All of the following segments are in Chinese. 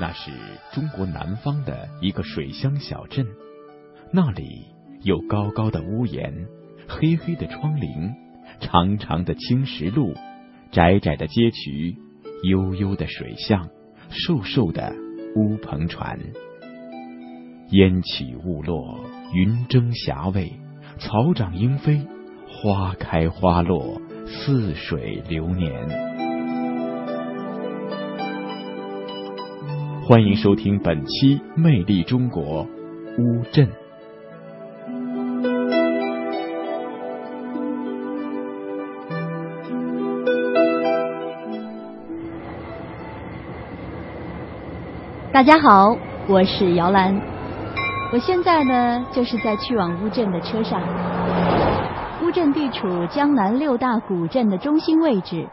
那是中国南方的一个水乡小镇，那里有高高的屋檐、黑黑的窗棂、长长的青石路、窄窄的街渠、悠悠的水巷、瘦瘦的乌篷船。烟起雾落，云蒸霞蔚，草长莺飞，花开花落，似水流年。欢迎收听本期《魅力中国》乌镇。大家好，我是姚兰。我现在呢，就是在去往乌镇的车上。乌镇地处江南六大古镇的中心位置。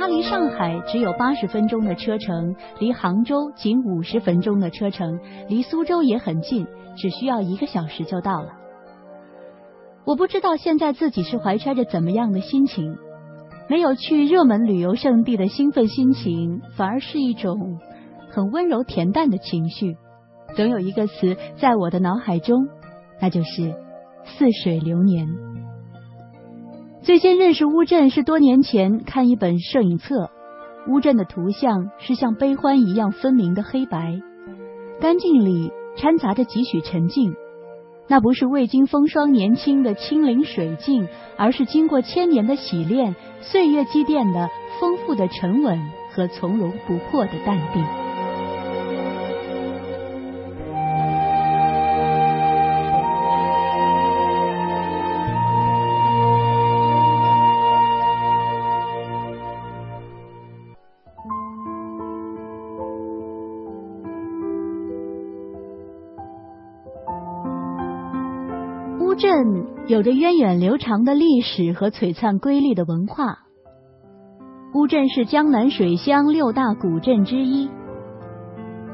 它离上海只有八十分钟的车程，离杭州仅五十分钟的车程，离苏州也很近，只需要一个小时就到了。我不知道现在自己是怀揣着怎么样的心情，没有去热门旅游胜地的兴奋心情，反而是一种很温柔恬淡的情绪。总有一个词在我的脑海中，那就是似水流年。最先认识乌镇是多年前看一本摄影册，乌镇的图像是像悲欢一样分明的黑白，干净里掺杂着几许沉静。那不是未经风霜年轻的清灵水镜，而是经过千年的洗练、岁月积淀的丰富的沉稳和从容不迫的淡定。镇有着源远流长的历史和璀璨瑰丽的文化。乌镇是江南水乡六大古镇之一。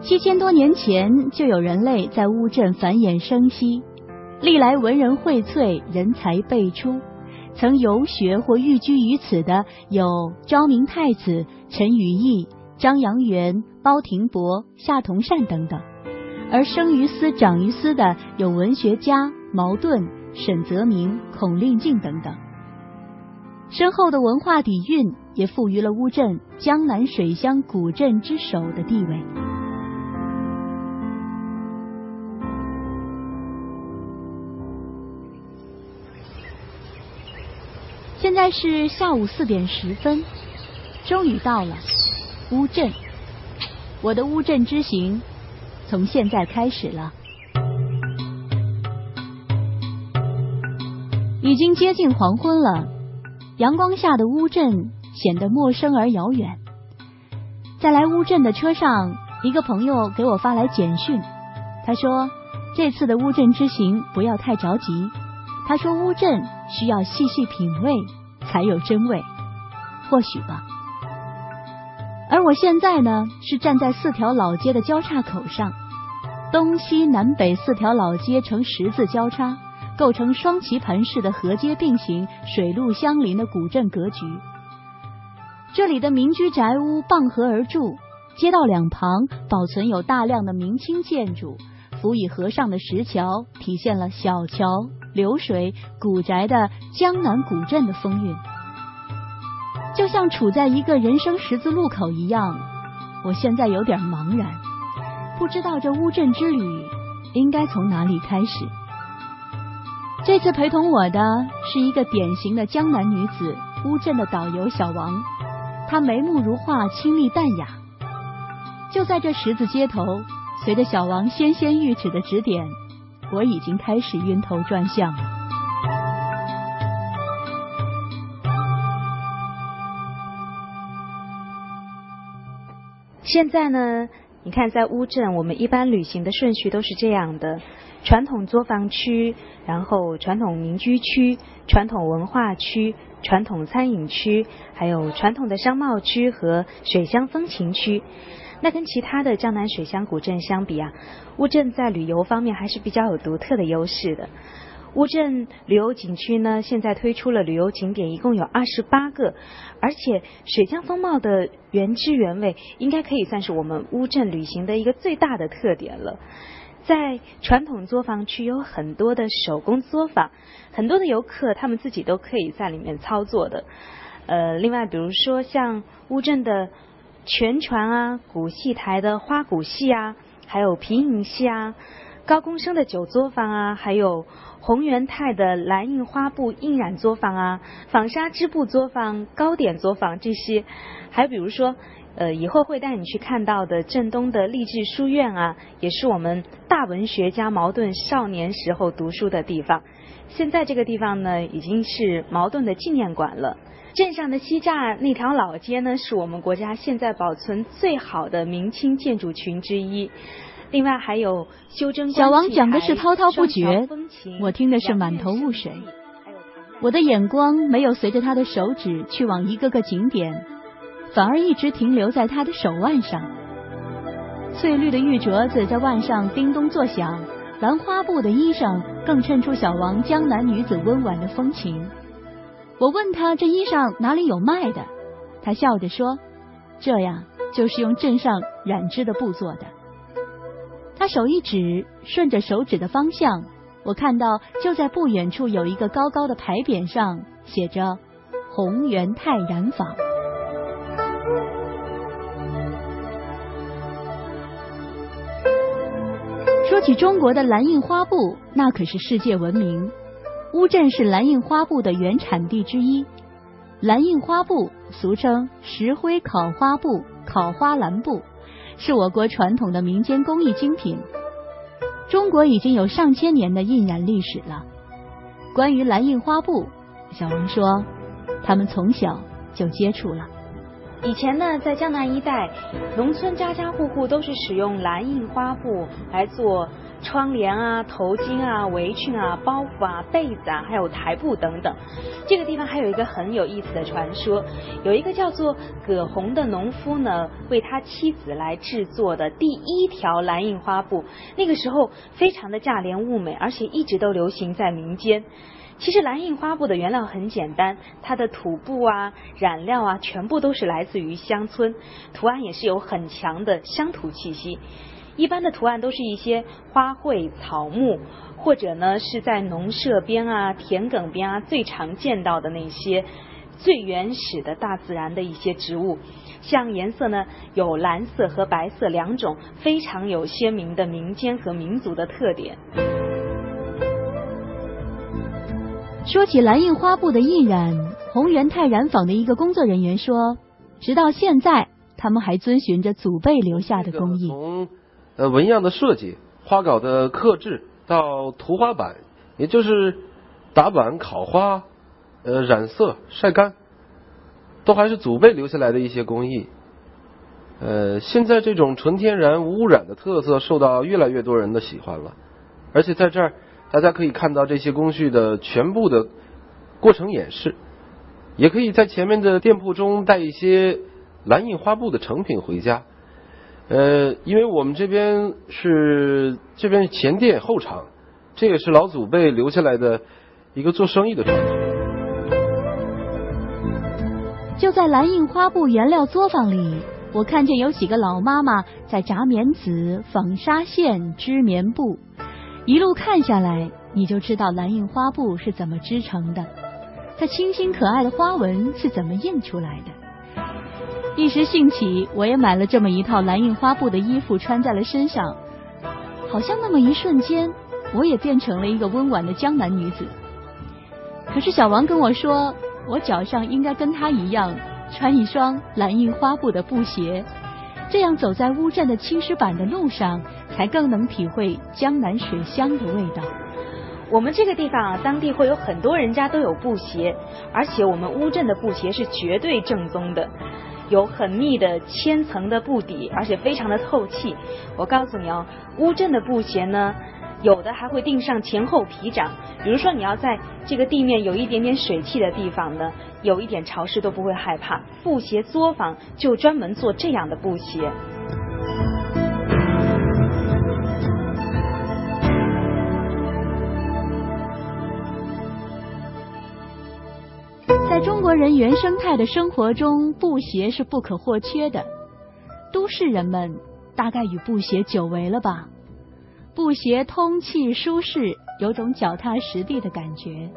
七千多年前就有人类在乌镇繁衍生息，历来文人荟萃，人才辈出。曾游学或寓居于此的有昭明太子、陈与义、张阳元、包廷博、夏同善等等。而生于斯、长于斯的有文学家茅盾。沈泽明、孔令敬等等，深厚的文化底蕴也赋予了乌镇江南水乡古镇之首的地位。现在是下午四点十分，终于到了乌镇，我的乌镇之行从现在开始了。已经接近黄昏了，阳光下的乌镇显得陌生而遥远。在来乌镇的车上，一个朋友给我发来简讯，他说这次的乌镇之行不要太着急。他说乌镇需要细细品味才有真味，或许吧。而我现在呢，是站在四条老街的交叉口上，东西南北四条老街呈十字交叉。构成双棋盘式的河街并行、水陆相邻的古镇格局。这里的民居宅屋傍河而筑，街道两旁保存有大量的明清建筑，辅以河上的石桥，体现了小桥流水、古宅的江南古镇的风韵。就像处在一个人生十字路口一样，我现在有点茫然，不知道这乌镇之旅应该从哪里开始。这次陪同我的是一个典型的江南女子，乌镇的导游小王。她眉目如画，清丽淡雅。就在这十字街头，随着小王纤纤玉指的指点，我已经开始晕头转向。现在呢？你看，在乌镇，我们一般旅行的顺序都是这样的：传统作坊区，然后传统民居区、传统文化区、传统餐饮区，还有传统的商贸区和水乡风情区。那跟其他的江南水乡古镇相比啊，乌镇在旅游方面还是比较有独特的优势的。乌镇旅游景区呢，现在推出了旅游景点，一共有二十八个，而且水乡风貌的原汁原味，应该可以算是我们乌镇旅行的一个最大的特点了。在传统作坊区有很多的手工作坊，很多的游客他们自己都可以在里面操作的。呃，另外比如说像乌镇的全船啊、古戏台的花鼓戏啊，还有皮影戏啊。高公生的酒作坊啊，还有洪元泰的蓝印花布印染作坊啊，纺纱织布作坊、糕点作坊这些，还有比如说，呃，以后会带你去看到的镇东的励志书院啊，也是我们大文学家茅盾少年时候读书的地方。现在这个地方呢，已经是茅盾的纪念馆了。镇上的西栅那条老街呢，是我们国家现在保存最好的明清建筑群之一。另外还有修真小王讲的是滔滔不绝，我听的是满头雾水。我的眼光没有随着他的手指去往一个个景点，反而一直停留在他的手腕上。翠绿的玉镯子在腕上叮咚作响，兰花布的衣裳更衬出小王江南女子温婉的风情。我问他这衣裳哪里有卖的，他笑着说：“这样就是用镇上染织的布做的。”他手一指，顺着手指的方向，我看到就在不远处有一个高高的牌匾，上写着“宏源泰染坊”。说起中国的蓝印花布，那可是世界闻名。乌镇是蓝印花布的原产地之一。蓝印花布俗称石灰烤花布、烤花蓝布。是我国传统的民间工艺精品。中国已经有上千年的印染历史了。关于蓝印花布，小王说，他们从小就接触了。以前呢，在江南一带，农村家家户户都是使用蓝印花布来做。窗帘啊、头巾啊、围裙啊、包袱啊、被子啊，还有台布等等。这个地方还有一个很有意思的传说，有一个叫做葛洪的农夫呢，为他妻子来制作的第一条蓝印花布，那个时候非常的价廉物美，而且一直都流行在民间。其实蓝印花布的原料很简单，它的土布啊、染料啊，全部都是来自于乡村，图案也是有很强的乡土气息。一般的图案都是一些花卉、草木，或者呢是在农舍边啊、田埂边啊最常见到的那些最原始的大自然的一些植物。像颜色呢有蓝色和白色两种，非常有鲜明的民间和民族的特点。说起蓝印花布的印染，宏源泰染坊的一个工作人员说，直到现在他们还遵循着祖辈留下的工艺。从呃，纹样的设计、花稿的刻制到涂花板，也就是打板、烤花、呃染色、晒干，都还是祖辈留下来的一些工艺。呃，现在这种纯天然无污染的特色受到越来越多人的喜欢了，而且在这儿大家可以看到这些工序的全部的过程演示，也可以在前面的店铺中带一些蓝印花布的成品回家。呃，因为我们这边是这边前店后厂，这也是老祖辈留下来的一个做生意的传统。就在蓝印花布原料作坊里，我看见有几个老妈妈在炸棉籽、纺纱线、织棉布，一路看下来，你就知道蓝印花布是怎么织成的，它清新可爱的花纹是怎么印出来的。一时兴起，我也买了这么一套蓝印花布的衣服，穿在了身上。好像那么一瞬间，我也变成了一个温婉的江南女子。可是小王跟我说，我脚上应该跟他一样，穿一双蓝印花布的布鞋，这样走在乌镇的青石板的路上，才更能体会江南水乡的味道。我们这个地方啊，当地会有很多人家都有布鞋，而且我们乌镇的布鞋是绝对正宗的。有很密的千层的布底，而且非常的透气。我告诉你哦，乌镇的布鞋呢，有的还会钉上前后皮掌。比如说你要在这个地面有一点点水汽的地方呢，有一点潮湿都不会害怕。布鞋作坊就专门做这样的布鞋。国人原生态的生活中，布鞋是不可或缺的。都市人们大概与布鞋久违了吧？布鞋通气舒适，有种脚踏实地的感觉。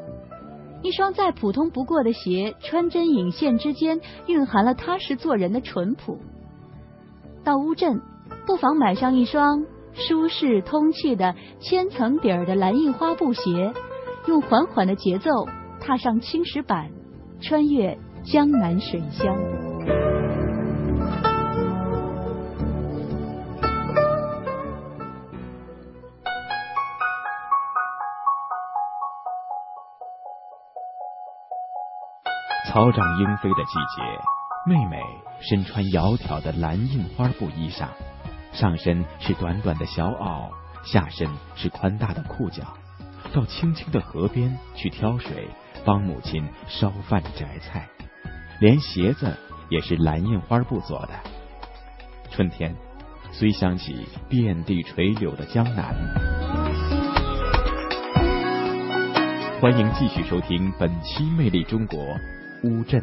一双再普通不过的鞋，穿针引线之间蕴含了踏实做人的淳朴。到乌镇，不妨买上一双舒适通气的千层底儿的蓝印花布鞋，用缓缓的节奏踏上青石板，穿越江南水乡。草长莺飞的季节，妹妹身穿窈窕的蓝印花布衣裳，上身是短短的小袄，下身是宽大的裤脚，到清清的河边去挑水，帮母亲烧饭摘菜，连鞋子也是蓝印花布做的。春天，虽想起遍地垂柳的江南，欢迎继续收听本期《魅力中国》。乌镇。